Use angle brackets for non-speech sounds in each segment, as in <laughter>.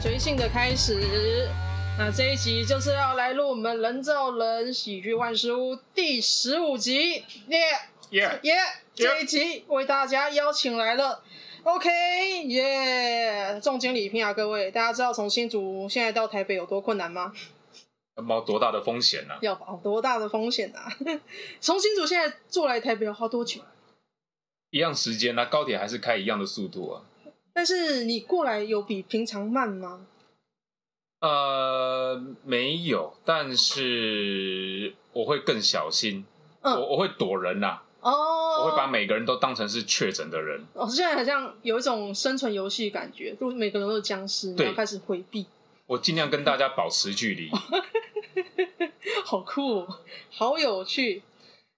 随性的开始。那这一集就是要来录我们《人造人喜剧万事屋》第十五集，耶耶耶！这一集为大家邀请来了，OK，耶！重金礼聘啊，各位，大家知道从新竹现在到台北有多困难吗？要冒多大的风险呢、啊？要冒多大的风险啊？<laughs> 从新竹现在坐来台北要花多久？一样时间啊，高铁还是开一样的速度啊。但是你过来有比平常慢吗？呃，没有，但是我会更小心，嗯、我我会躲人呐、啊，哦，我会把每个人都当成是确诊的人。哦，现在好像有一种生存游戏感觉，就每个人都是僵尸，然后开始回避。我尽量跟大家保持距离。<laughs> 好酷，好有趣。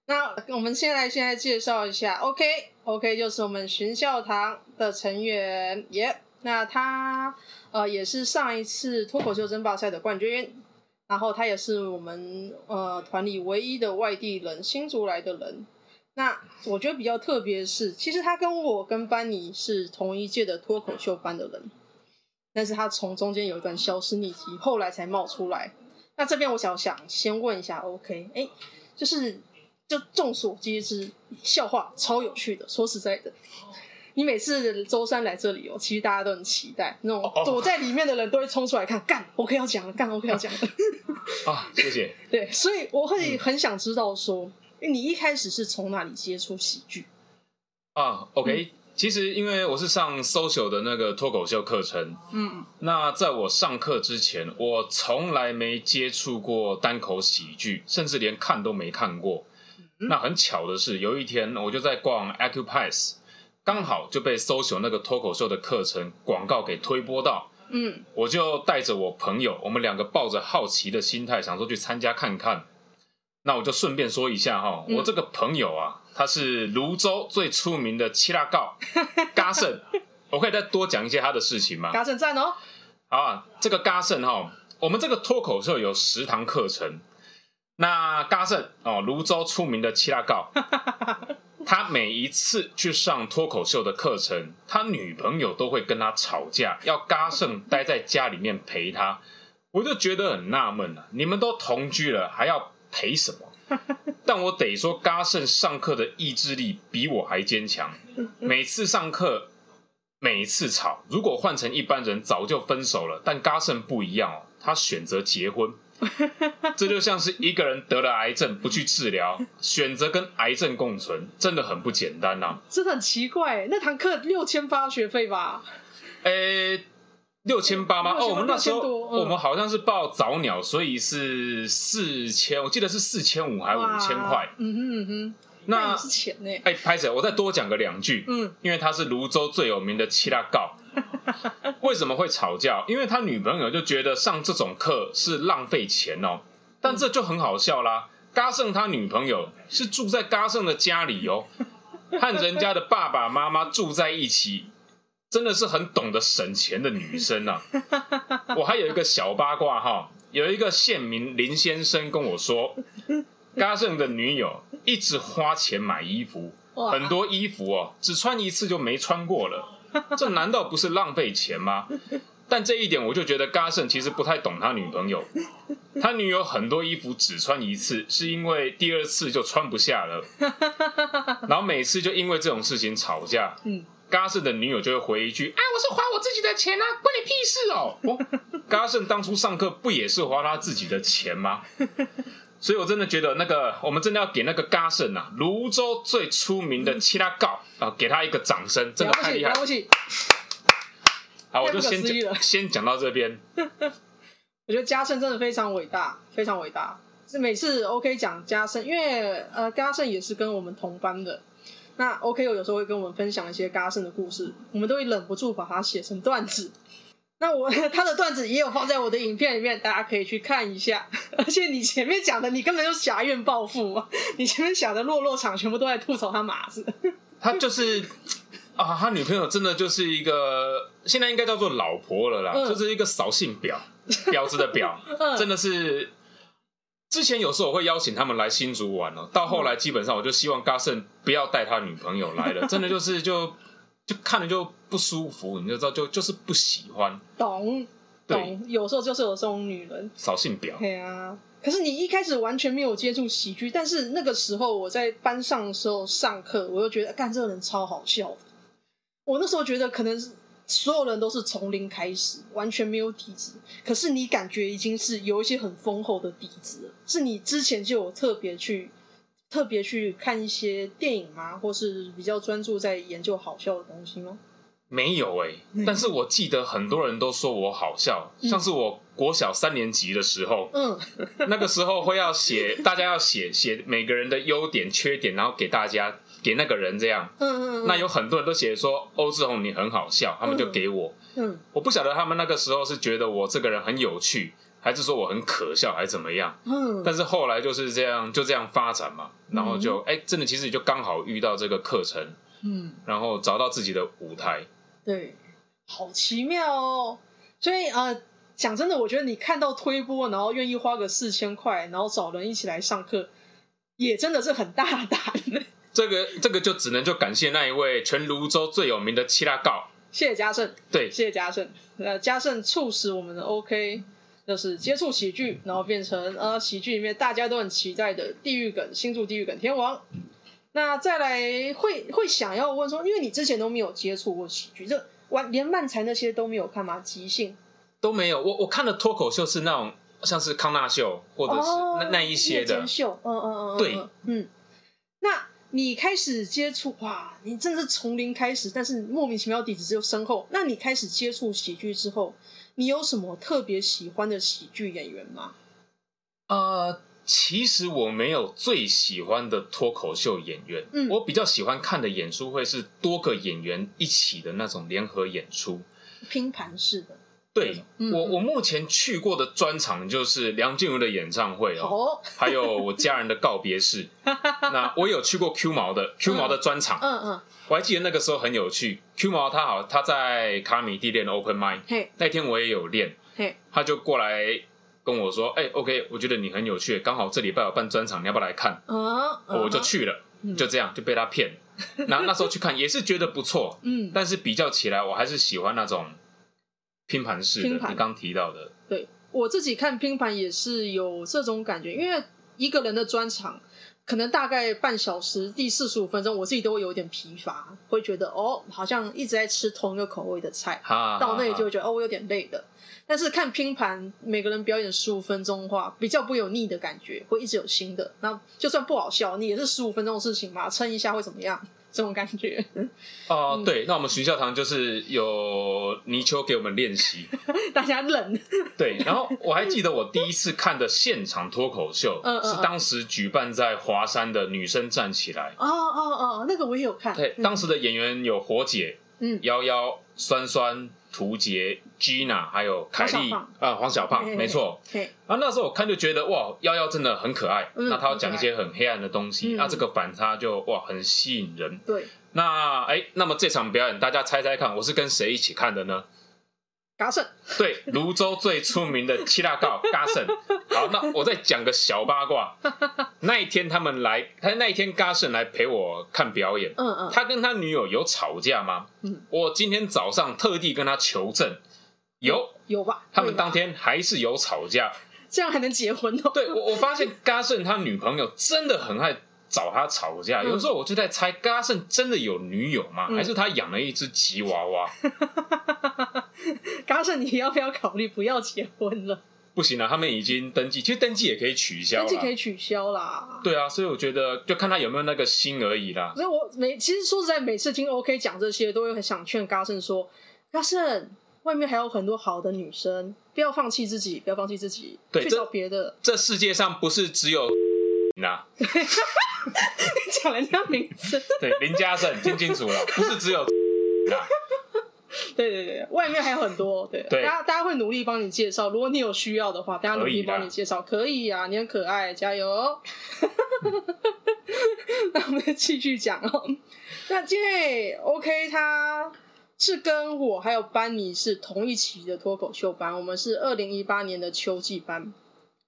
那我们先来现在介绍一下? Okay, 就是我们寻笑堂的成员，耶、那他呃也是上一次脱口秀争霸赛的冠军，然后他也是我们呃团里唯一的外地人，新竹来的人。那我觉得比较特别的是，其实他跟我跟班尼是同一届的脱口秀班的人，但是他从中间有一段消失匿迹，后来才冒出来。那这边我想想先问一下，OK，哎，就是就众所皆知，笑话超有趣的，说实在的。你每次周三来这里哦，其实大家都很期待，那种躲在里面的人都会冲出来看，干，OK 要讲了，干，OK 要讲了。啊，谢谢。<laughs> 对，所以我会很想知道说，嗯、你一开始是从哪里接触喜剧？啊，OK，、嗯、其实因为我是上 social 的那个脱口秀课程，嗯，那在我上课之前，我从来没接触过单口喜剧，甚至连看都没看过。嗯、那很巧的是，有一天我就在逛 Accupass 刚好就被 social 那个脱口秀的课程广告给推播到，嗯，我就带着我朋友，我们两个抱着好奇的心态，想说去参加看看。那我就顺便说一下哈，嗯、我这个朋友啊，他是泸州最出名的七辣告，<laughs> 嘎胜，我可以再多讲一些他的事情吗？嘎胜赞哦。好啊，这个嘎胜哈，我们这个脱口秀有十堂课程，那嘎胜哦，泸州出名的七辣告。<laughs> 他每一次去上脱口秀的课程，他女朋友都会跟他吵架，要嘎胜待在家里面陪他。我就觉得很纳闷了，你们都同居了，还要陪什么？<laughs> 但我得说，嘎胜上课的意志力比我还坚强。每次上课，每一次吵，如果换成一般人，早就分手了。但嘎胜不一样哦，他选择结婚。<laughs> 这就像是一个人得了癌症不去治疗，选择跟癌症共存，真的很不简单呐、啊！真的很奇怪，那堂课六千八学费吧？诶，六千八吗？哦，我们那时候、嗯、我们好像是报早鸟，所以是四千，我记得是四千五还是五千块？嗯哼嗯哼，那是钱呢？哎，拍谢，我再多讲个两句，嗯，因为他是泸州最有名的七大告。<laughs> 为什么会吵架？因为他女朋友就觉得上这种课是浪费钱哦。但这就很好笑啦。嘎胜他女朋友是住在嘎胜的家里哦，和人家的爸爸妈妈住在一起，真的是很懂得省钱的女生啊。我还有一个小八卦哈，有一个县民林先生跟我说，嘎胜的女友一直花钱买衣服，很多衣服哦，只穿一次就没穿过了。<laughs> 这难道不是浪费钱吗？但这一点我就觉得嘎胜其实不太懂他女朋友。他女友很多衣服只穿一次，是因为第二次就穿不下了。<laughs> 然后每次就因为这种事情吵架。嗯，嘎胜的女友就会回一句：“啊，我是花我自己的钱啊，关你屁事哦！”哦，嘎胜当初上课不也是花他自己的钱吗？所以，我真的觉得那个，我们真的要给那个嘎胜啊，泸州最出名的七拉告啊，给他一个掌声，真的太厉害了！了不起！好，我就先讲，先讲到这边。<laughs> 我觉得嘉盛真的非常伟大，非常伟大。是每次 OK 讲嘉盛，因为呃，嘉盛也是跟我们同班的。那 OK 我有时候会跟我们分享一些嘎胜的故事，我们都会忍不住把它写成段子。那我 <laughs> 他的段子也有放在我的影片里面，大家可以去看一下。而且你前面讲的，你根本就挟怨报复，你前面讲的落落场全部都在吐槽他马子。<laughs> 他就是啊，他女朋友真的就是一个，现在应该叫做老婆了啦，嗯、就是一个扫兴婊，婊子的婊，嗯、真的是。之前有时候我会邀请他们来新竹玩哦，到后来基本上我就希望 g a s n 不要带他女朋友来了，<laughs> 真的就是就。就看着就不舒服，你就知道就就是不喜欢。懂。懂，有时候就是有这种女人，扫兴表。对啊，可是你一开始完全没有接触喜剧，但是那个时候我在班上的时候上课，我就觉得干这个人超好笑的。我那时候觉得可能是所有人都是从零开始，完全没有底子，可是你感觉已经是有一些很丰厚的底子了，是你之前就有特别去特别去看一些电影吗？或是比较专注在研究好笑的东西吗？没有哎、欸，但是我记得很多人都说我好笑，嗯、像是我国小三年级的时候，嗯，那个时候会要写，大家要写写每个人的优点、缺点，然后给大家给那个人这样，嗯嗯，嗯，那有很多人都写说欧志宏你很好笑，他们就给我，嗯，我不晓得他们那个时候是觉得我这个人很有趣，还是说我很可笑，还是怎么样，嗯，但是后来就是这样，就这样发展嘛，然后就哎、嗯。欸，真的其实就刚好遇到这个课程，嗯，然后找到自己的舞台。对，好奇妙哦！所以呃，讲真的，我觉得你看到推波，然后愿意花个四千块，然后找人一起来上课，也真的是很大胆。这个这个就只能就感谢那一位全泸州最有名的七拉告，谢谢嘉盛。对，谢谢嘉盛。呃，嘉盛促使我们的 OK，就是接触喜剧，然后变成呃喜剧里面大家都很期待的地狱梗，新竹地狱梗天王。那再来会会想要问说，因为你之前都没有接触过喜剧，这完连漫才那些都没有看吗？即兴都没有。我我看的脱口秀是那种像是康纳秀或者是那、哦、那一些的秀。嗯嗯嗯，对，嗯。那你开始接触哇，你真的是从零开始，但是莫名其妙底子就深厚。那你开始接触喜剧之后，你有什么特别喜欢的喜剧演员吗？呃。其实我没有最喜欢的脱口秀演员，嗯，我比较喜欢看的演出会是多个演员一起的那种联合演出，拼盘式的。对，嗯、我我目前去过的专场就是梁静茹的演唱会哦，哦 <laughs> 还有我家人的告别式。<laughs> 那我有去过 Q 毛的 Q 毛的专场，嗯嗯，嗯，我还记得那个时候很有趣。Q 毛他好他在卡米蒂练 Open Mic，嘿，那天我也有练，嘿，他就过来。跟我说，哎、欸，OK，我觉得你很有趣，刚好这礼拜有办专场，你要不要来看？嗯、uh 我就去了，就这样就被他骗。那那时候去看也是觉得不错，嗯，但是比较起来，我还是喜欢那种拼盘式的。你刚刚提到的，对，我自己看拼盘也是有这种感觉，因为一个人的专场可能大概半小时，第四十五分钟，我自己都会有点疲乏，会觉得哦，好像一直在吃同一个口味的菜，哈哈哈到那里就会觉得哦，我有点累的。但是看拼盘，每个人表演十五分钟的话，比较不会有腻的感觉，会一直有新的。那就算不好笑，你也是十五分钟的事情嘛，撑一下会怎么样？这种感觉。哦、对，那我们徐笑堂就是有泥鳅给我们练习，<laughs> 大家冷。对，然后我还记得我第一次看的现场脱口秀，嗯，是当时举办在华山的女生站起来。哦哦哦，那个我也有看。对，当时的演员有火姐，嗯，幺幺、酸酸。屠洁、Gina 还有凯莉啊，黄小胖，没错。啊，那时候我看就觉得哇，幺幺真的很可爱。嗯、那他要讲一些很黑暗的东西，那、这个反差就哇很吸引人。对。那哎，那么这场表演大家猜猜看，我是跟谁一起看的呢？嘉盛，对，泸州最出名的七大告嘉盛。<laughs> 好，那我再讲个小八卦。那一天他们来，他那一天嘎盛来陪我看表演。嗯嗯。他跟他女友有吵架吗？嗯。我今天早上特地跟他求证，有有吧？他们当天还是有吵架。<laughs> 这样还能结婚哦？对，我我发现嘎盛他女朋友真的很爱。找他吵架，有时候我就在猜，嘎盛真的有女友吗？嗯、还是他养了一只吉娃娃？<laughs> 嘉 <laughs> 盛，你要不要考虑不要结婚了？不行啊，他们已经登记，其实登记也可以取消，登记可以取消啦。对啊，所以我觉得就看他有没有那个心而已啦。所以我每其实说实在，每次听 OK 讲这些，都会很想劝嘉盛说：嘉盛，外面还有很多好的女生，不要放弃自己，不要放弃自己，对，去找别的。这世界上不是只有。<laughs> 那，<laughs> 你讲人家名字？对，林嘉盛，听清楚了，不是只有。对对对，外面还有很多，对，对大家大家会努力帮你介绍。如果你有需要的话，大家努力帮你介绍，可以啊，你很可爱，加油。<laughs> 那我们继续讲哦。那今天 OK，他是跟我还有班尼是同一期的脱口秀班，我们是二零一八年的秋季班。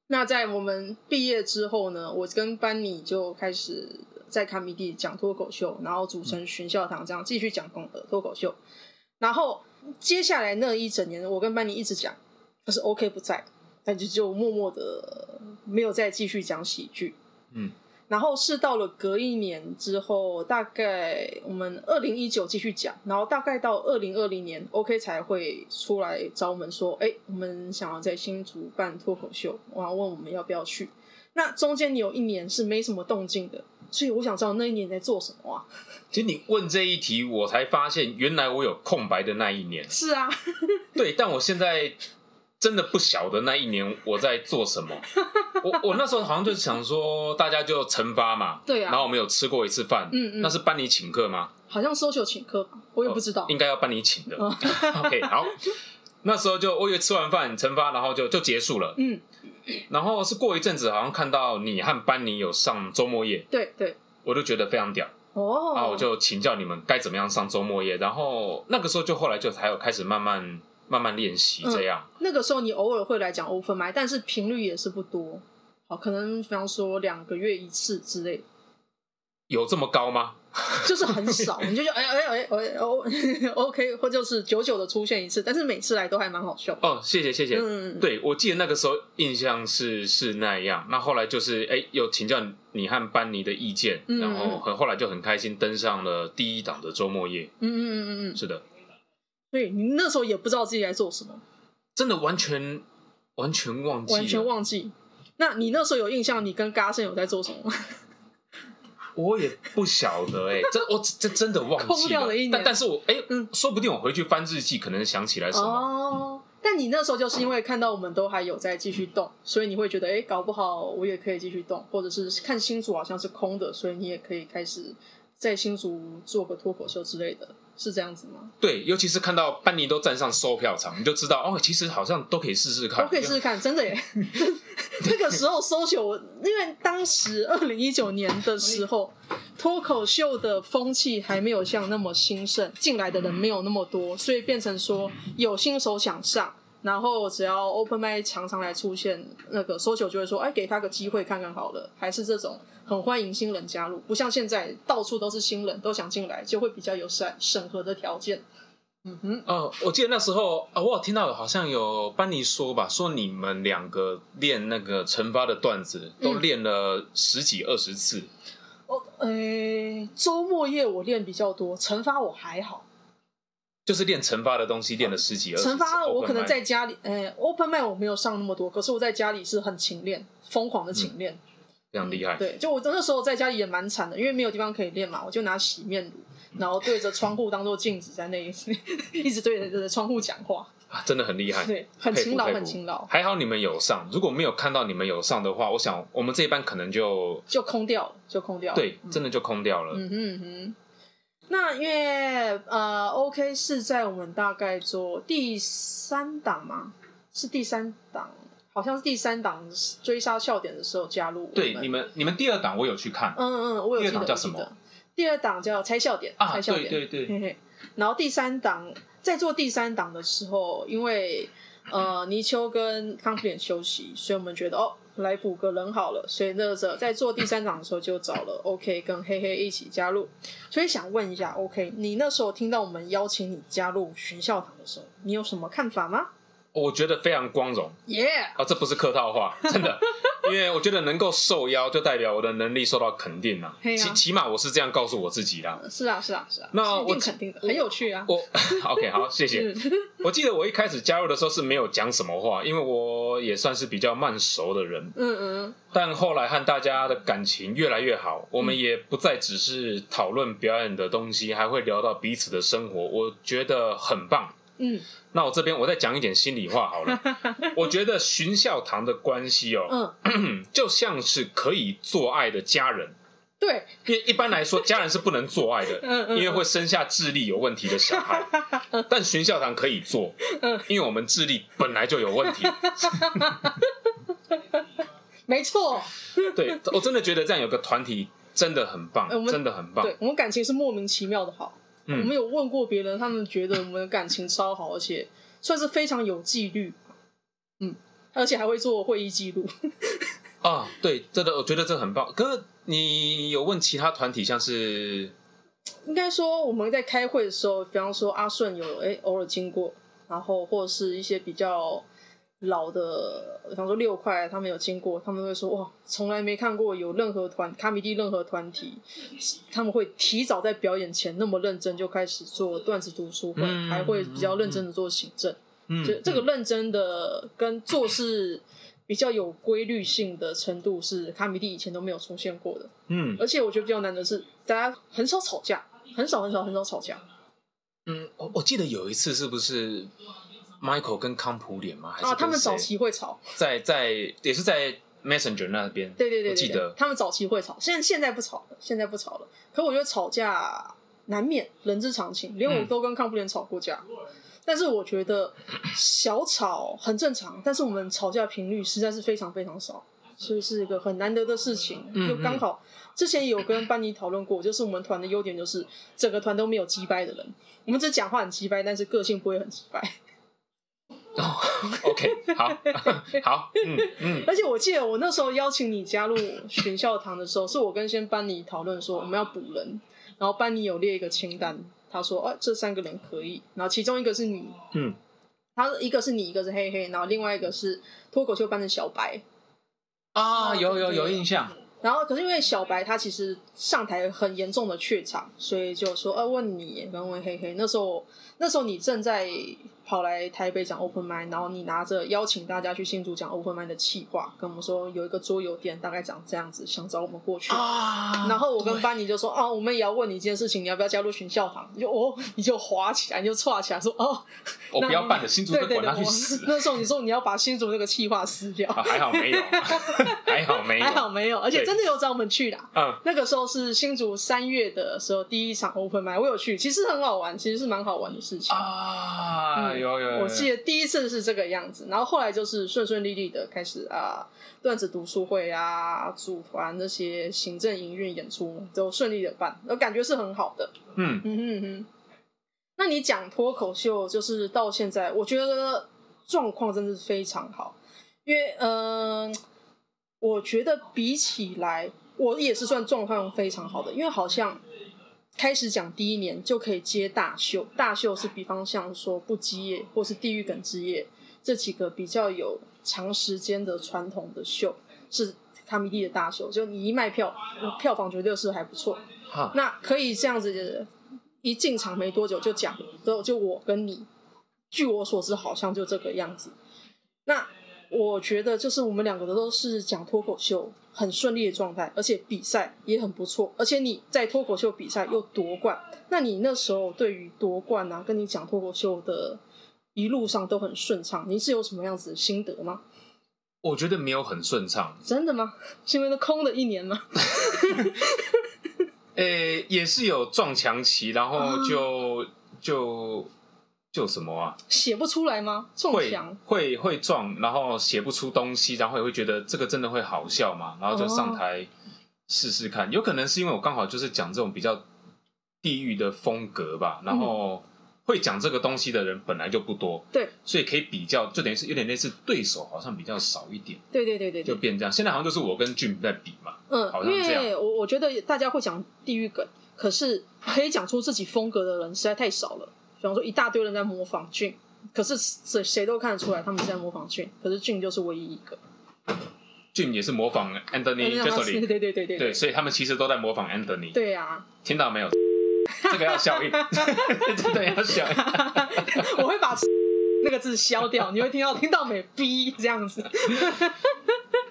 那在我们毕业之后呢，我跟班尼就开始在卡米蒂讲脱口秀，然后组成巡校堂这样继续讲脱口秀。然后接下来那一整年，我跟班尼一直讲，可是 OK 不在，但就就默默的没有再继续讲喜剧。嗯。然后是到了隔一年之后，大概我们二零一九继续讲，然后大概到二零二零年，OK 才会出来找我们说，哎，我们想要在新竹办脱口秀，然后问我们要不要去。那中间你有一年是没什么动静的，所以我想知道那一年在做什么啊？<laughs> 其实你问这一题，我才发现原来我有空白的那一年。是啊，<laughs> 对，但我现在。真的不晓得那一年我在做什么。我我那时候好像就想说，大家就惩罚嘛，对啊。然后我们有吃过一次饭，嗯嗯。那是班里请客吗？好像 social 请客吧，我也不知道。哦、应该要班里请的。OK，好。那时候就我以为吃完饭惩罚，然后就就结束了。嗯。然后是过一阵子，好像看到你和班尼有上周末夜，对对。我就觉得非常屌哦。然后我就请教你们该怎么样上周末夜，然后那个时候就后来就才有开始慢慢。慢慢练习这样、嗯。那个时候你偶尔会来讲 open mic，但是频率也是不多。好，可能比方说两个月一次之类。有这么高吗？<laughs> 就是很少，你就觉得哎哎哎哎哦，<laughs> OK，或就是久久的出现一次，但是每次来都还蛮好笑。哦，谢谢谢谢。嗯，对，我记得那个时候印象是是那样。那后来就是哎，有请教你和班尼的意见，嗯、然后很后来就很开心登上了第一档的周末夜。嗯嗯嗯嗯嗯，是的。对，你那时候也不知道自己在做什么，真的完全完全忘记，完全忘记。那你那时候有印象，你跟嘎森有在做什么吗？我也不晓得哎、欸，<laughs> 这我这真的忘记了。空掉了一年，但但是我哎，嗯，说不定我回去翻日记，可能想起来什么。哦，但你那时候就是因为看到我们都还有在继续动，所以你会觉得哎，搞不好我也可以继续动，或者是看新竹好像是空的，所以你也可以开始在新竹做个脱口秀之类的。是这样子吗？对，尤其是看到班尼都站上售票场，你就知道哦，其实好像都可以试试看，都可以试试看，真的耶。<laughs> 那个时候搜秀，因为当时二零一九年的时候，脱口秀的风气还没有像那么兴盛，进来的人没有那么多，所以变成说有新手想上，然后只要 open mic 常常来出现，那个 so 球就会说，哎，给他个机会看看好了，还是这种。很欢迎新人加入，不像现在到处都是新人，都想进来，就会比较有审审核的条件。嗯哼，哦，我记得那时候啊、哦，我有听到好像有班尼说吧，说你们两个练那个惩罚的段子，都练了十几二十次。哦，诶，周末夜我练比较多，惩罚我还好，就是练成发的东西练了十几二十次。成发我可能在家里，诶，open mic 我没有上那么多，可是我在家里是很勤练，疯狂的勤练。嗯非常厉害，对，就我那时候在家里也蛮惨的，因为没有地方可以练嘛，我就拿洗面乳，然后对着窗户当做镜子，在那一 <laughs> 一直对着对着窗户讲话啊，真的很厉害，<laughs> 对，很勤劳，很勤劳。还好你们有上，如果没有看到你们有上的话，我想我们这一班可能就就空掉了，就空掉了，对，真的就空掉了。嗯哼嗯哼，那因为呃，OK 是在我们大概做第三档吗？是第三档。好像是第三档追杀笑点的时候加入。对，你们你们第二档我有去看。嗯嗯，我有记得。第二档叫什么？第二档叫猜笑点。啊，猜笑点。对对对。嘿嘿。然后第三档在做第三档的时候，因为呃泥鳅跟康普点休息，所以我们觉得哦来补个人好了，所以那个时候在做第三场的时候就找了 OK 跟黑黑一起加入。所以想问一下 OK，你那时候听到我们邀请你加入寻笑堂的时候，你有什么看法吗？我觉得非常光荣，耶！啊，这不是客套话，真的，因为我觉得能够受邀，就代表我的能力受到肯定了。起起码我是这样告诉我自己的。是啊，是啊，是啊。那我肯定的，很有趣啊。我 OK，好，谢谢。我记得我一开始加入的时候是没有讲什么话，因为我也算是比较慢熟的人。嗯嗯。但后来和大家的感情越来越好，我们也不再只是讨论表演的东西，还会聊到彼此的生活，我觉得很棒。嗯，那我这边我再讲一点心里话好了。<laughs> 我觉得寻笑堂的关系哦，嗯，<clears throat> 就像是可以做爱的家人。对，因为一般来说家人是不能做爱的，<laughs> 嗯嗯，因为会生下智力有问题的小孩。<laughs> 但寻笑堂可以做，嗯，因为我们智力本来就有问题。没错，对，我真的觉得这样有个团体真的很棒，真的很棒。对，我们感情是莫名其妙的好。嗯、我们有问过别人，他们觉得我们的感情超好，而且 <laughs> 算是非常有纪律，嗯，而且还会做会议记录。<laughs> 啊，对，真的，我觉得这很棒。可是你有问其他团体，像是应该说我们在开会的时候，比方说阿顺有哎偶尔经过，然后或者是一些比较老的，比方说六块，他们有经过，他们会说哇，从来没看过有任何团卡米蒂任何团体，他们会提早在表演前那么认真就开始做段子读书会，嗯、还会比较认真的做行政。嗯，就这个认真的跟做事比较有规律性的程度是卡米蒂以前都没有出现过的。嗯，而且我觉得比较难的是，大家很少吵架，很少很少很少吵架。嗯，我我记得有一次是不是 Michael 跟康普脸吗？还是啊，他们早期会吵，在在也是在 Messenger 那边。对对对，对，我记得他们早期会吵，现在现在不吵了，现在不吵了。可我觉得吵架难免，人之常情，连我都跟康普脸吵过架。嗯、但是我觉得小吵很正常，但是我们吵架频率实在是非常非常少，所以是一个很难得的事情。嗯、就刚好之前有跟班尼讨论过，就是我们团的优点就是整个团都没有击败的人。我们只讲话很击败，但是个性不会很机掰。哦、<laughs> oh,，OK，好，<laughs> 好，嗯嗯。而且我记得我那时候邀请你加入寻笑堂的时候，是我跟先班尼讨论说我们要补人，然后班尼有列一个清单，他说哦、啊，这三个人可以，然后其中一个是你，嗯，他一个是你，一个是黑黑，然后另外一个是脱口秀班的小白。啊，有有有印象。然后，可是因为小白他其实上台很严重的怯场，所以就说：“呃、啊，问你，问问黑黑，那时候那时候你正在。”跑来台北讲 open Mind，然后你拿着邀请大家去新竹讲 open Mind 的企划，跟我们说有一个桌游店，大概长这样子，想找我们过去。啊、然后我跟班尼就说：“哦、啊，我们也要问你一件事情，你要不要加入群校堂？”你就哦，<laughs> 你就滑起来，你就唰起来说：“哦，我不要办的新竹的管他去死。”那时候你说你要把新竹那个企划撕掉，啊、还好没有，<laughs> 还好没有，还好没有，而且真的有找我们去啦。嗯，那个时候是新竹三月的时候第一场 open Mind，我有去，其实很好玩，其实是蛮好玩的事情啊，嗯、有，有有，我记得。第一次是这个样子，然后后来就是顺顺利利的开始啊，段子读书会啊，组团那些行政营运演出都顺利的办，我感觉是很好的。嗯嗯嗯嗯。那你讲脱口秀，就是到现在，我觉得状况真的是非常好，因为嗯、呃，我觉得比起来，我也是算状况非常好的，因为好像。开始讲第一年就可以接大秀，大秀是比方像说不羁夜或是地狱梗之夜这几个比较有长时间的传统的秀，是卡米蒂的大秀，就你一卖票，票房绝对是还不错。哈那可以这样子，一进场没多久就讲，就就我跟你，据我所知好像就这个样子。那我觉得就是我们两个的都是讲脱口秀。很顺利的状态，而且比赛也很不错，而且你在脱口秀比赛又夺冠，那你那时候对于夺冠啊，跟你讲脱口秀的一路上都很顺畅，你是有什么样子的心得吗？我觉得没有很顺畅。真的吗？<laughs> 是因为都空了一年吗？<laughs> 诶、欸，也是有撞墙期，然后就、啊、就。就什么啊？写不出来吗？撞墙会会会撞，然后写不出东西，然后也会觉得这个真的会好笑嘛？然后就上台试试看。有可能是因为我刚好就是讲这种比较地域的风格吧，然后会讲这个东西的人本来就不多，对，所以可以比较，就等于是有点类似对手好像比较少一点。对对对对，就变这样。现在好像就是我跟 Jim 在比嘛，嗯，好像这样。我我觉得大家会讲地域梗，可是可以讲出自己风格的人实在太少了。比方说，一大堆人在模仿俊，可是谁谁都看得出来他们是在模仿俊，可是俊就是唯一一个。俊也是模仿 Anthony Jeselnik，对对对对对，对，所以他们其实都在模仿 Anthony。对呀、啊，听到没有？<laughs> 这个要消音，<laughs> 真的要消音。我会把 <laughs> 那个字消掉，你会听到听到没？B 这样子。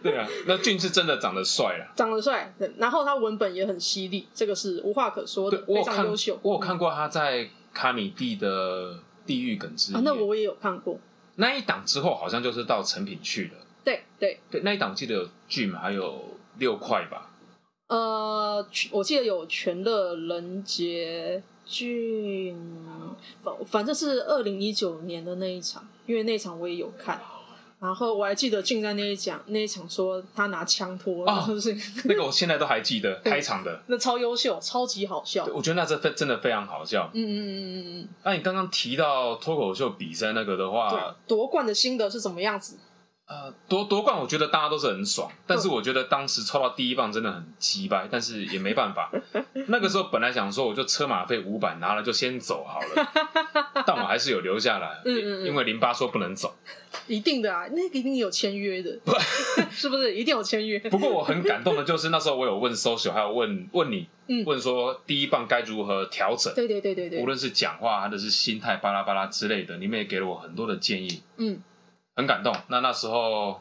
对啊，那俊是真的长得帅啊，长得帅，然后他文本也很犀利，这个是无话可说的，非常优秀。我有看过他在。卡米蒂的地狱梗之夜，啊，那我也有看过。那一档之后，好像就是到成品去了。对对对，那一档记得有 Jim 还有六块吧？呃，我记得有全乐人杰 Jim，反反正是二零一九年的那一场，因为那一场我也有看。然后我还记得俊在那一讲那一场说他拿枪托，然后是？那个我现在都还记得 <laughs> 开场的，那超优秀，超级好笑。我觉得那这真的非常好笑。嗯嗯嗯嗯嗯。那你刚刚提到脱口秀比赛那个的话，夺冠的心得是怎么样子？呃，夺夺冠，我觉得大家都是很爽，但是我觉得当时抽到第一棒真的很鸡掰，但是也没办法。那个时候本来想说，我就车马费五百拿了就先走好了，但我还还是有留下来，嗯嗯，嗯，因为淋巴说不能走，<laughs> 一定的啊，那个一定有签约的，<laughs> 是不是？一定有签约。不过我很感动的就是那时候我有问 social，还有问问你，嗯，问说第一棒该如何调整？对对对对对，无论是讲话还是心态巴拉巴拉之类的，你们也给了我很多的建议，嗯，很感动。那那时候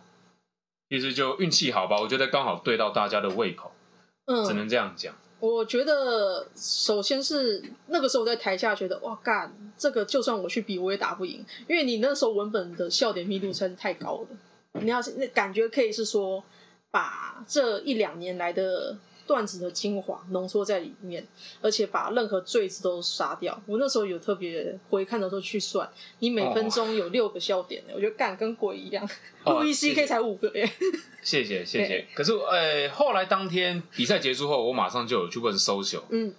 其实就运气好吧，我觉得刚好对到大家的胃口，嗯，只能这样讲。我觉得，首先是那个时候在台下觉得，哇干，这个就算我去比，我也打不赢，因为你那时候文本的笑点密度实在是太高了。你要是那感觉可以是说，把这一两年来的。段子的精华浓缩在里面，而且把任何赘字都杀掉。我那时候有特别回看的时候去算，你每分钟有六个笑点，哦、我觉得干跟鬼一样。路易 C K 才五个耶。<laughs> 谢谢谢谢。可是呃、欸，后来当天比赛结束后，我马上就有去问 social，嗯，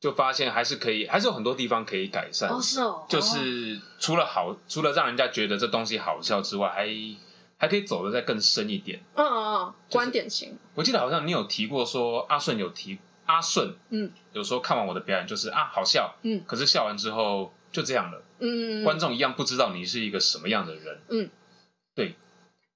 就发现还是可以，还是有很多地方可以改善。哦，是哦。就是除了好，除了让人家觉得这东西好笑之外，还。还可以走的再更深一点。嗯嗯嗯，观点型。我记得好像你有提过说阿顺有提阿顺，嗯，有时候看完我的表演就是啊好笑，嗯，可是笑完之后就这样了，嗯，观众一样不知道你是一个什么样的人，嗯，对。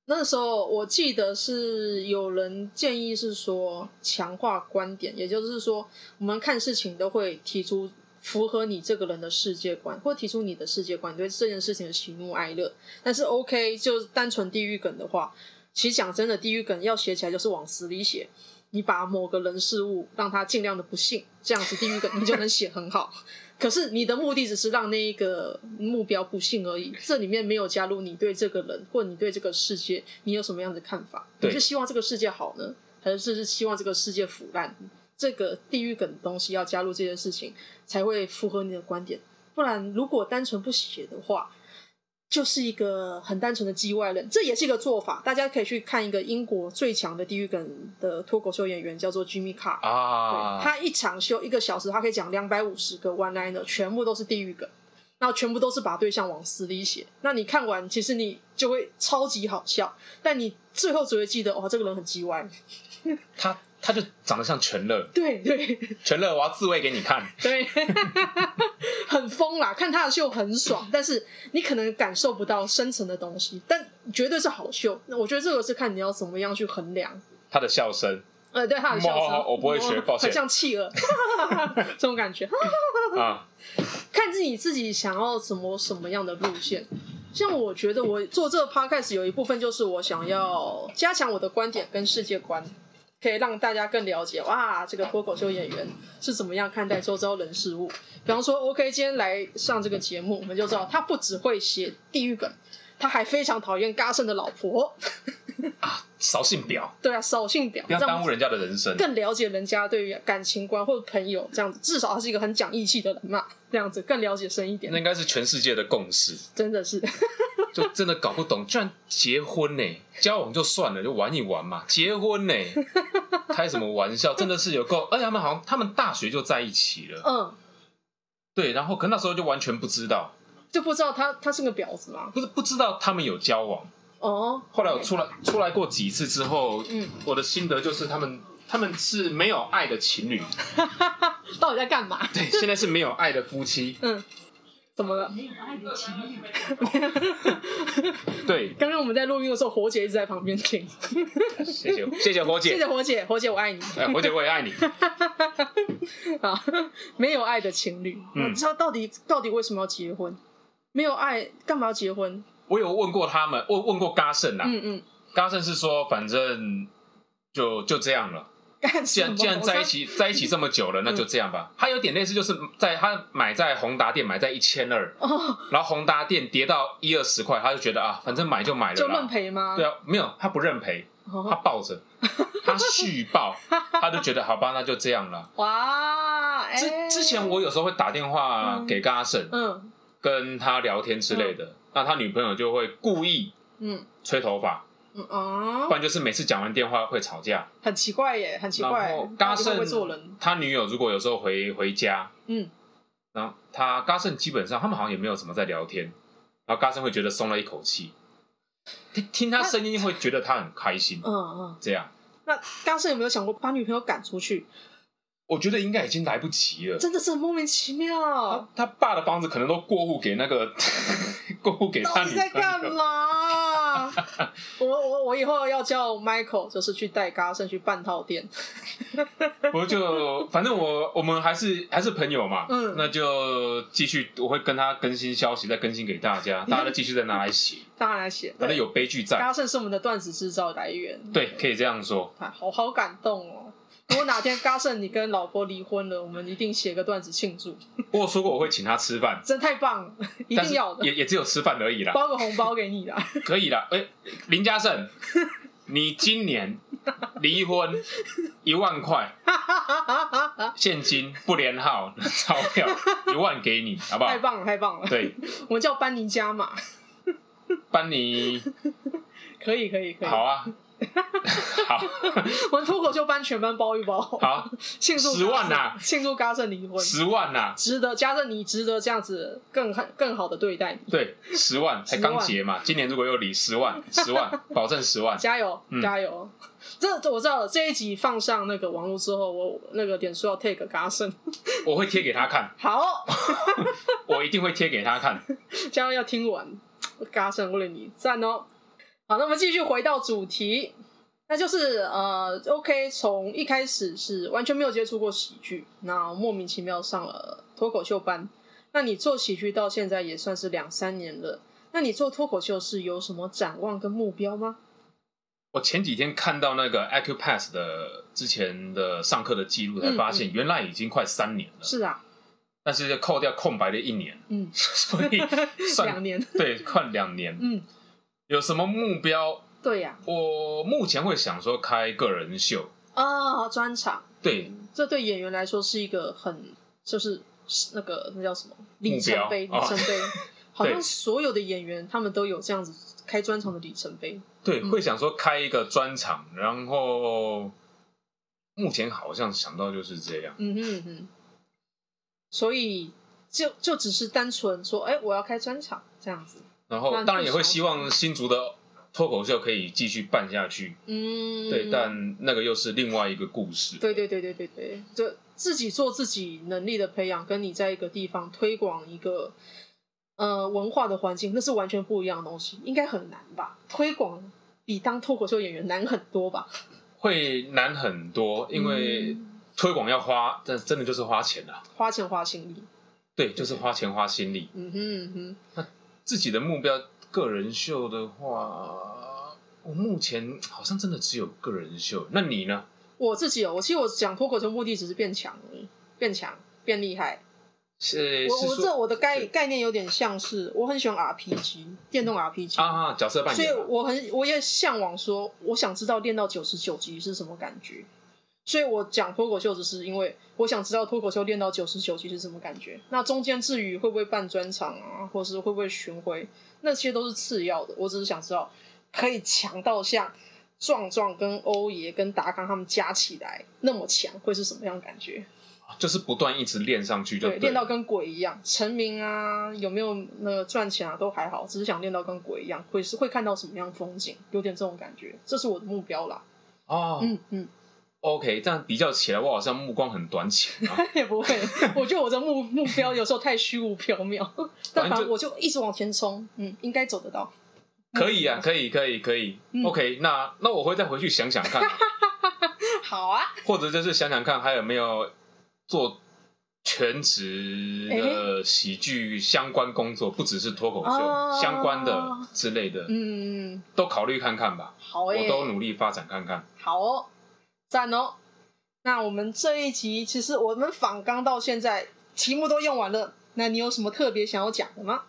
那时候我记得是有人建议是说强化观点，也就是说我们看事情都会提出。符合你这个人的世界观，或提出你的世界观，对这件事情的喜怒哀乐。但是 OK，就单纯地狱梗的话，其实讲真的，地狱梗要写起来就是往死里写。你把某个人事物让他尽量的不幸，这样子地狱梗你就能写很好。可是你的目的只是让那一个目标不幸而已，这里面没有加入你对这个人或你对这个世界你有什么样的看法？你是希望这个世界好呢，还是是希望这个世界腐烂？这个地狱梗的东西要加入这件事情，才会符合你的观点。不然，如果单纯不写的话，就是一个很单纯的叽歪人。这也是一个做法，大家可以去看一个英国最强的地狱梗的脱口秀演员，叫做 Jimmy Carr 啊。他一场秀一个小时，他可以讲两百五十个 one liner，全部都是地狱梗，然后全部都是把对象往死里写。那你看完，其实你就会超级好笑，但你最后只会记得，哇，这个人很叽歪。他。他就长得像全乐，对对，全乐，我要自慰给你看，<laughs> 对，<laughs> 很疯啦，看他的秀很爽，<laughs> 但是你可能感受不到深层的东西，但绝对是好秀。那我觉得这个是看你要怎么样去衡量。他的笑声，呃，对他的笑声，我不会学，抱歉，很像企鹅，这种感觉。啊，看自己自己想要什么什么样的路线。像我觉得我做这个 podcast 有一部分就是我想要加强我的观点跟世界观。可以让大家更了解哇，这个脱口秀演员是怎么样看待周遭人事物。比方说，OK，今天来上这个节目，我们就知道他不只会写地狱梗，他还非常讨厌嘎胜的老婆，<laughs> 扫兴表。对啊，扫兴表，不要耽误人家的人生，更了解人家对于感情观或者朋友这样子，至少他是一个很讲义气的人嘛，这样子更了解深一点。那应该是全世界的共识，真的是。<laughs> 就真的搞不懂，居然结婚呢？交往就算了，就玩一玩嘛。结婚呢？<laughs> 开什么玩笑？真的是有够，而且他们好像他们大学就在一起了。嗯，对，然后可那时候就完全不知道，就不知道他他是个婊子吗？不是，不知道他们有交往。哦，后来我出来出来过几次之后，嗯，我的心得就是他们他们是没有爱的情侣。<laughs> 到底在干嘛？对，现在是没有爱的夫妻。<laughs> 嗯。怎么了？没有爱的情侣。<laughs> 对，刚刚我们在录音的时候，火姐一直在旁边听。谢谢，谢谢火姐，谢谢火姐，火姐我爱你。哎，火姐我也爱你。好，没有爱的情侣，嗯，知道到底到底为什么要结婚？没有爱，干嘛要结婚？我有问过他们，问问过嘎胜啊，嗯嗯，嘎胜是说，反正就就这样了。既然既然在一起在一起这么久了，<laughs> 那就这样吧。他有点类似，就是在他买在宏达店买在一千二，然后宏达店跌到一二十块，他就觉得啊，反正买就买了，就认赔吗？对啊，没有，他不认赔，他抱着，<laughs> 他续抱，他就觉得好吧，那就这样了。哇，之之前我有时候会打电话给嘎胜，嗯，跟他聊天之类的，那他女朋友就会故意嗯吹头发。嗯哦，不然就是每次讲完电话会吵架，很奇怪耶，很奇怪。然后嘎胜他女友如果有时候回回家，嗯，然后他嘎胜基本上他们好像也没有什么在聊天，然后嘎胜会觉得松了一口气，听听他声音会觉得他很开心，嗯嗯，这样。那嘎盛有没有想过把女朋友赶出去？我觉得应该已经来不及了，真的是很莫名其妙。他，他爸的房子可能都过户给那个 <laughs> 过户给他女朋友。你在干嘛？<laughs> 我我我以后要叫 Michael，就是去带嘎盛去半套店。<laughs> 我就反正我我们还是还是朋友嘛，嗯，那就继续，我会跟他更新消息，再更新给大家，大家继续再拿来写，大家来写，反正有悲剧在。嘎盛是我们的段子制造来源，对，可以这样说。啊，好好感动哦。如果哪天嘎胜你跟老婆离婚了，我们一定写个段子庆祝。<laughs> 我有说过我会请他吃饭，真太棒了，一定要的。也也只有吃饭而已啦，包个红包给你啦。可以啦，哎、欸，林嘉胜，你今年离婚一万块，<laughs> 现金不连号钞票一万给你，好不好？太棒了，太棒了。对，我们叫班尼加码。班尼，<laughs> 可以，可以，可以。好啊。<laughs> 好，<laughs> 我们脱口秀班全班包一包。好，<laughs> 庆祝十万呐！庆祝嘎胜离婚，十万呐！值得，加上你值得这样子更更好的对待你。对，十万才刚结嘛，今年如果又离十万，十万保证十万，加油，加油！这我知道了，这一集放上那个网络之后，我那个点数要 take 嘎胜，我会贴给他看。好，我一定会贴给他看。加上要听完，嘎胜为了你赞哦。好，那么继续回到主题，那就是呃，OK，从一开始是完全没有接触过喜剧，那莫名其妙上了脱口秀班。那你做喜剧到现在也算是两三年了，那你做脱口秀是有什么展望跟目标吗？我前几天看到那个 Acupass 的之前的上课的记录，才发现原来已经快三年了。嗯嗯、是啊，但是扣掉空白的一年，嗯，所以算 <laughs> 两年，对，快两年，嗯。有什么目标？对呀、啊，我目前会想说开个人秀啊，专场。对、嗯，这对演员来说是一个很就是那个那叫什么里程碑？里程碑，哦、<laughs> 好像所有的演员他们都有这样子开专场的里程碑。对，嗯、会想说开一个专场，然后目前好像想到就是这样。嗯哼嗯哼，所以就就只是单纯说，哎，我要开专场这样子。然后当然也会希望新竹的脱口秀可以继续办下去，嗯，对，但那个又是另外一个故事。对对对对对对，就自己做自己能力的培养，跟你在一个地方推广一个呃文化的环境，那是完全不一样的东西，应该很难吧？推广比当脱口秀演员难很多吧？会难很多，因为推广要花，但真的就是花钱啊，花钱花心力。对，就是花钱花心力。嗯哼嗯哼。自己的目标，个人秀的话，我目前好像真的只有个人秀。那你呢？我自己哦，我其实我讲脱口秀目的只是变强而已，变强，变厉害。是，我我这我的概概念有点像是，我很喜欢 RPG，电动 RPG 啊，角色扮演。所以我很我也向往说，我想知道练到九十九级是什么感觉。所以我讲脱口秀，只是因为我想知道脱口秀练到九十九级是什么感觉。那中间至于会不会办专场啊，或是会不会巡回，那些都是次要的。我只是想知道，可以强到像壮壮跟欧爷跟达康他们加起来那么强，会是什么样的感觉？就是不断一直练上去就对，练到跟鬼一样，成名啊，有没有那个赚钱啊，都还好，只是想练到跟鬼一样，会是会看到什么样风景，有点这种感觉，这是我的目标啦。哦，嗯嗯。OK，这样比较起来，我好像目光很短浅啊。<laughs> 也不会，我觉得我的目目标有时候太虚无缥缈，<laughs> 但反正我就一直往前冲，嗯，应该走得到。可以啊，可以，可以，可以。嗯、OK，那那我会再回去想想看。<laughs> 好啊。或者就是想想看，还有没有做全职的喜剧相关工作，不只是脱口秀、哦、相关的之类的，嗯，都考虑看看吧。好诶，我都努力发展看看。好哦。赞哦！那我们这一集其实我们访刚到现在题目都用完了，那你有什么特别想要讲的吗？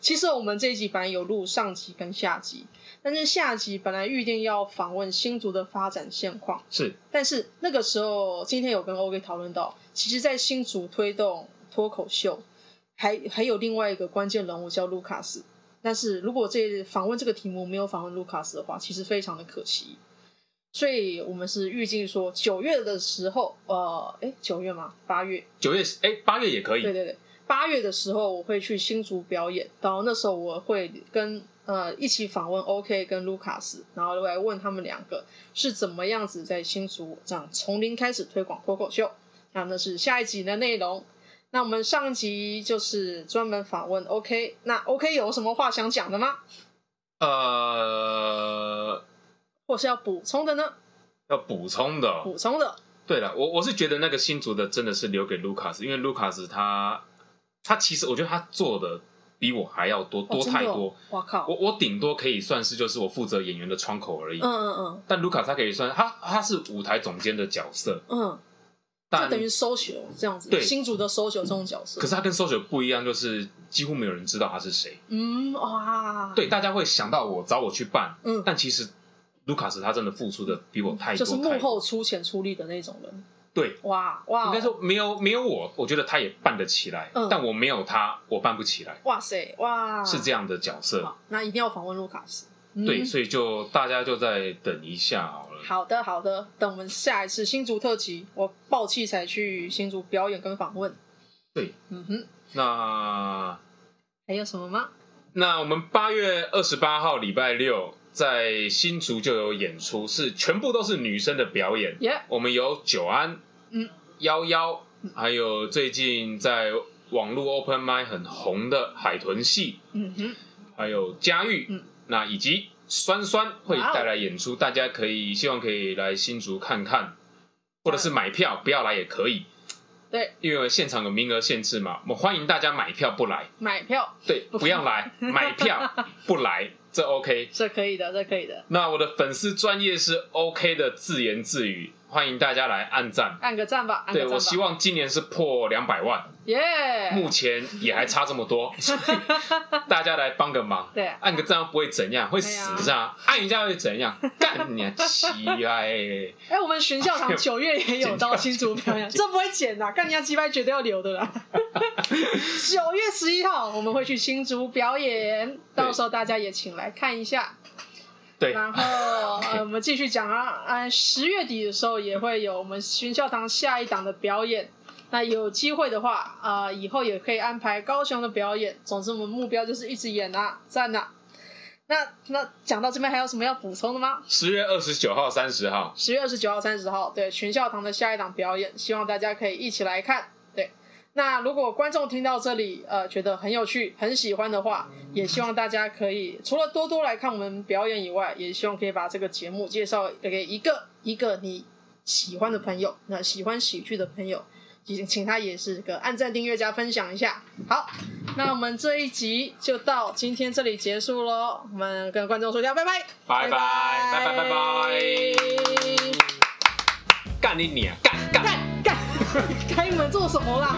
其实我们这一集本来有录上集跟下集，但是下集本来预定要访问新竹的发展现况，是，但是那个时候今天有跟 OK 讨论到，其实，在新竹推动脱口秀，还还有另外一个关键人物叫卢卡斯，但是如果这访问这个题目没有访问卢卡斯的话，其实非常的可惜。所以我们是预计说九月的时候，呃，哎，九月吗？八月？九月？哎，八月也可以。对对对，八月的时候我会去新竹表演，然后那时候我会跟呃一起访问 OK 跟卢卡斯，然后来问他们两个是怎么样子在新竹这样从零开始推广脱口秀，那那是下一集的内容。那我们上集就是专门访问 OK，那 OK 有什么话想讲的吗？呃，或是要补充的呢？要补充的，补充的。对了，我我是觉得那个新竹的真的是留给卢卡斯，因为卢卡斯他他其实我觉得他做的比我还要多，多太多。我靠！我我顶多可以算是就是我负责演员的窗口而已。嗯嗯嗯。但卢卡斯他可以算他他是舞台总监的角色。嗯。就等于 social 这样子。对。新竹的 social 这种角色。可是他跟 social 不一样，就是几乎没有人知道他是谁。嗯哇。对，大家会想到我找我去办。嗯。但其实。卢卡斯他真的付出的比我太多，就是幕后出钱出力的那种人。对，哇哇，应该说没有没有我，我觉得他也办得起来。嗯，但我没有他，我办不起来。哇塞，哇，是这样的角色。那一定要访问卢卡斯。对，所以就大家就再等一下好了。好的，好的，等我们下一次新竹特辑，我爆气才去新竹表演跟访问。对，嗯哼，那还有什么吗？那我们八月二十八号礼拜六。在新竹就有演出，是全部都是女生的表演。Yeah. 我们有九安、嗯，幺幺，还有最近在网络 Open Mic 很红的海豚戏，嗯哼，还有佳玉，嗯，那以及酸酸会带来演出，Wow. 大家可以希望可以来新竹看看，或者是买票，不要来也可以。对，因为现场有名额限制嘛，我们欢迎大家买票不来。买票？对，不要来，买票不来。这 OK，这可以的，这可以的。那我的粉丝专业是 OK 的自言自语，欢迎大家来按赞，按个赞吧。对，我希望今年是破两百万，耶！目前也还差这么多，<laughs> 所以大家来帮个忙，对，按个赞不会怎样，会死是吧？按一下会怎样？干你奇哎！<laughs> 哎，我们巡校堂九月也有到新竹表演，<laughs> 这不会剪的，干你家鸡掰绝对要留的啦。九月十一号我们会去新竹表演，到时候大家也请来看一下。对，然后 <laughs> 呃，我们继续讲啊，呃，十月底的时候也会有我们寻笑堂下一档的表演。那有机会的话，啊、呃，以后也可以安排高雄的表演。总之，我们目标就是一直演啊，赞啊。那那讲到这边，还有什么要补充的吗？十月二十九号、三十号。十月二十九号、三十号，对，群笑堂的下一档表演，希望大家可以一起来看。那如果观众听到这里，呃，觉得很有趣、很喜欢的话，也希望大家可以除了多多来看我们表演以外，也希望可以把这个节目介绍给一个一个你喜欢的朋友，那喜欢喜剧的朋友，请请他也是个按赞、订阅加分享一下。好，那我们这一集就到今天这里结束喽，我们跟观众说一下拜拜，拜拜拜拜拜拜，干你娘，干干。干，开门 <laughs> 做什么啦？